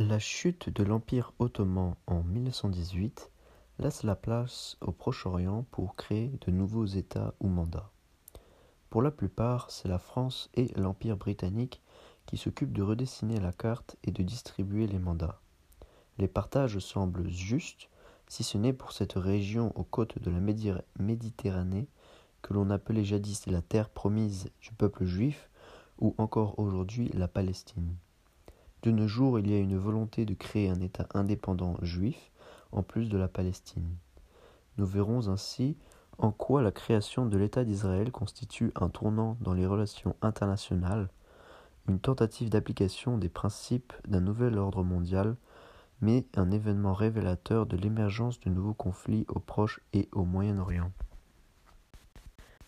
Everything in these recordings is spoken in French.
La chute de l'Empire ottoman en 1918 laisse la place au Proche-Orient pour créer de nouveaux États ou mandats. Pour la plupart, c'est la France et l'Empire britannique qui s'occupent de redessiner la carte et de distribuer les mandats. Les partages semblent justes, si ce n'est pour cette région aux côtes de la Méditerranée que l'on appelait jadis la terre promise du peuple juif ou encore aujourd'hui la Palestine. De nos jours, il y a une volonté de créer un État indépendant juif en plus de la Palestine. Nous verrons ainsi en quoi la création de l'État d'Israël constitue un tournant dans les relations internationales, une tentative d'application des principes d'un nouvel ordre mondial, mais un événement révélateur de l'émergence de nouveaux conflits au Proche et au Moyen-Orient.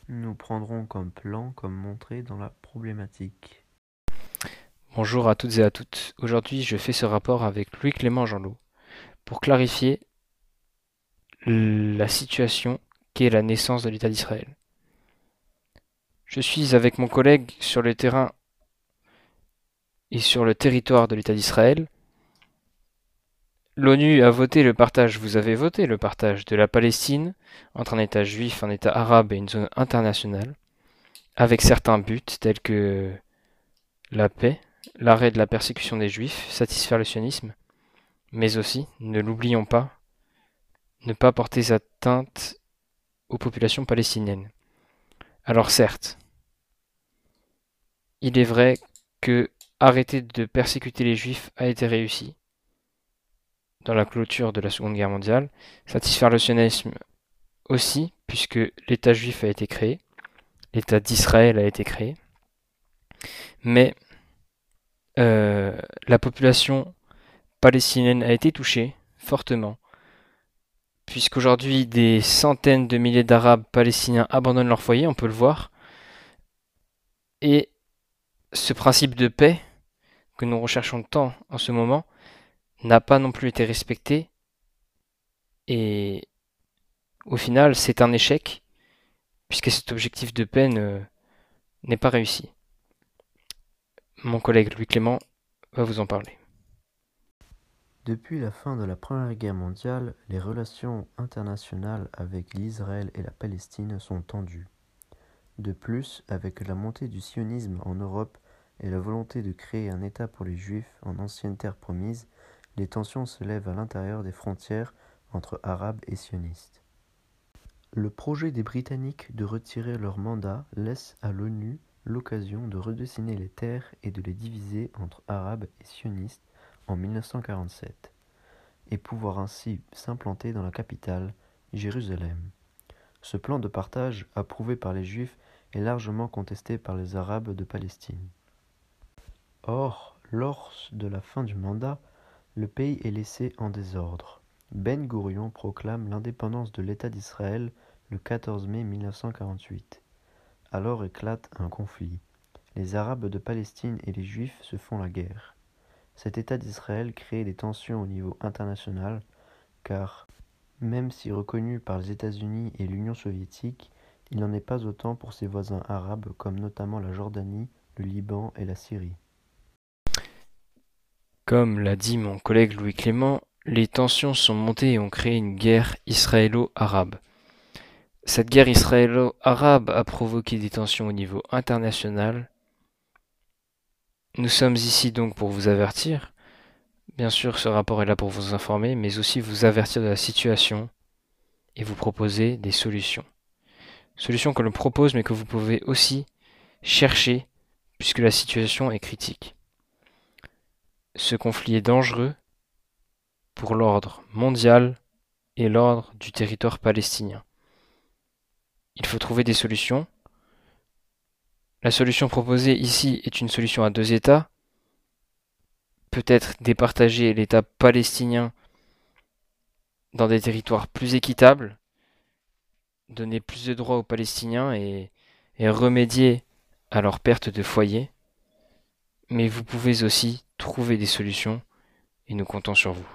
Nous prendrons comme plan comme montré dans la problématique. Bonjour à toutes et à toutes. Aujourd'hui, je fais ce rapport avec Louis-Clément Jeanlot pour clarifier la situation qu'est la naissance de l'État d'Israël. Je suis avec mon collègue sur le terrain et sur le territoire de l'État d'Israël. L'ONU a voté le partage, vous avez voté le partage de la Palestine entre un État juif, un État arabe et une zone internationale, avec certains buts tels que la paix, l'arrêt de la persécution des juifs, satisfaire le sionisme, mais aussi, ne l'oublions pas, ne pas porter atteinte aux populations palestiniennes. Alors certes, il est vrai que arrêter de persécuter les juifs a été réussi dans la clôture de la Seconde Guerre mondiale, satisfaire le sionisme aussi, puisque l'État juif a été créé, l'État d'Israël a été créé, mais euh, la population palestinienne a été touchée fortement, puisqu'aujourd'hui des centaines de milliers d'Arabes palestiniens abandonnent leur foyer, on peut le voir, et ce principe de paix que nous recherchons tant en ce moment n'a pas non plus été respecté, et au final c'est un échec, puisque cet objectif de paix n'est pas réussi. Mon collègue Louis Clément va vous en parler. Depuis la fin de la Première Guerre mondiale, les relations internationales avec l'Israël et la Palestine sont tendues. De plus, avec la montée du sionisme en Europe et la volonté de créer un État pour les Juifs en ancienne terre promise, les tensions se lèvent à l'intérieur des frontières entre Arabes et sionistes. Le projet des Britanniques de retirer leur mandat laisse à l'ONU l'occasion de redessiner les terres et de les diviser entre arabes et sionistes en 1947, et pouvoir ainsi s'implanter dans la capitale, Jérusalem. Ce plan de partage, approuvé par les Juifs, est largement contesté par les Arabes de Palestine. Or, lors de la fin du mandat, le pays est laissé en désordre. Ben Gourion proclame l'indépendance de l'État d'Israël le 14 mai 1948. Alors éclate un conflit. Les Arabes de Palestine et les Juifs se font la guerre. Cet État d'Israël crée des tensions au niveau international, car, même si reconnu par les États-Unis et l'Union soviétique, il n'en est pas autant pour ses voisins arabes comme notamment la Jordanie, le Liban et la Syrie. Comme l'a dit mon collègue Louis Clément, les tensions sont montées et ont créé une guerre israélo-arabe. Cette guerre israélo-arabe a provoqué des tensions au niveau international. Nous sommes ici donc pour vous avertir. Bien sûr, ce rapport est là pour vous informer, mais aussi vous avertir de la situation et vous proposer des solutions. Solutions que l'on propose, mais que vous pouvez aussi chercher, puisque la situation est critique. Ce conflit est dangereux pour l'ordre mondial et l'ordre du territoire palestinien. Il faut trouver des solutions. La solution proposée ici est une solution à deux États. Peut-être départager l'État palestinien dans des territoires plus équitables, donner plus de droits aux Palestiniens et, remédier à leur perte de foyer. Mais vous pouvez aussi trouver des solutions et nous comptons sur vous.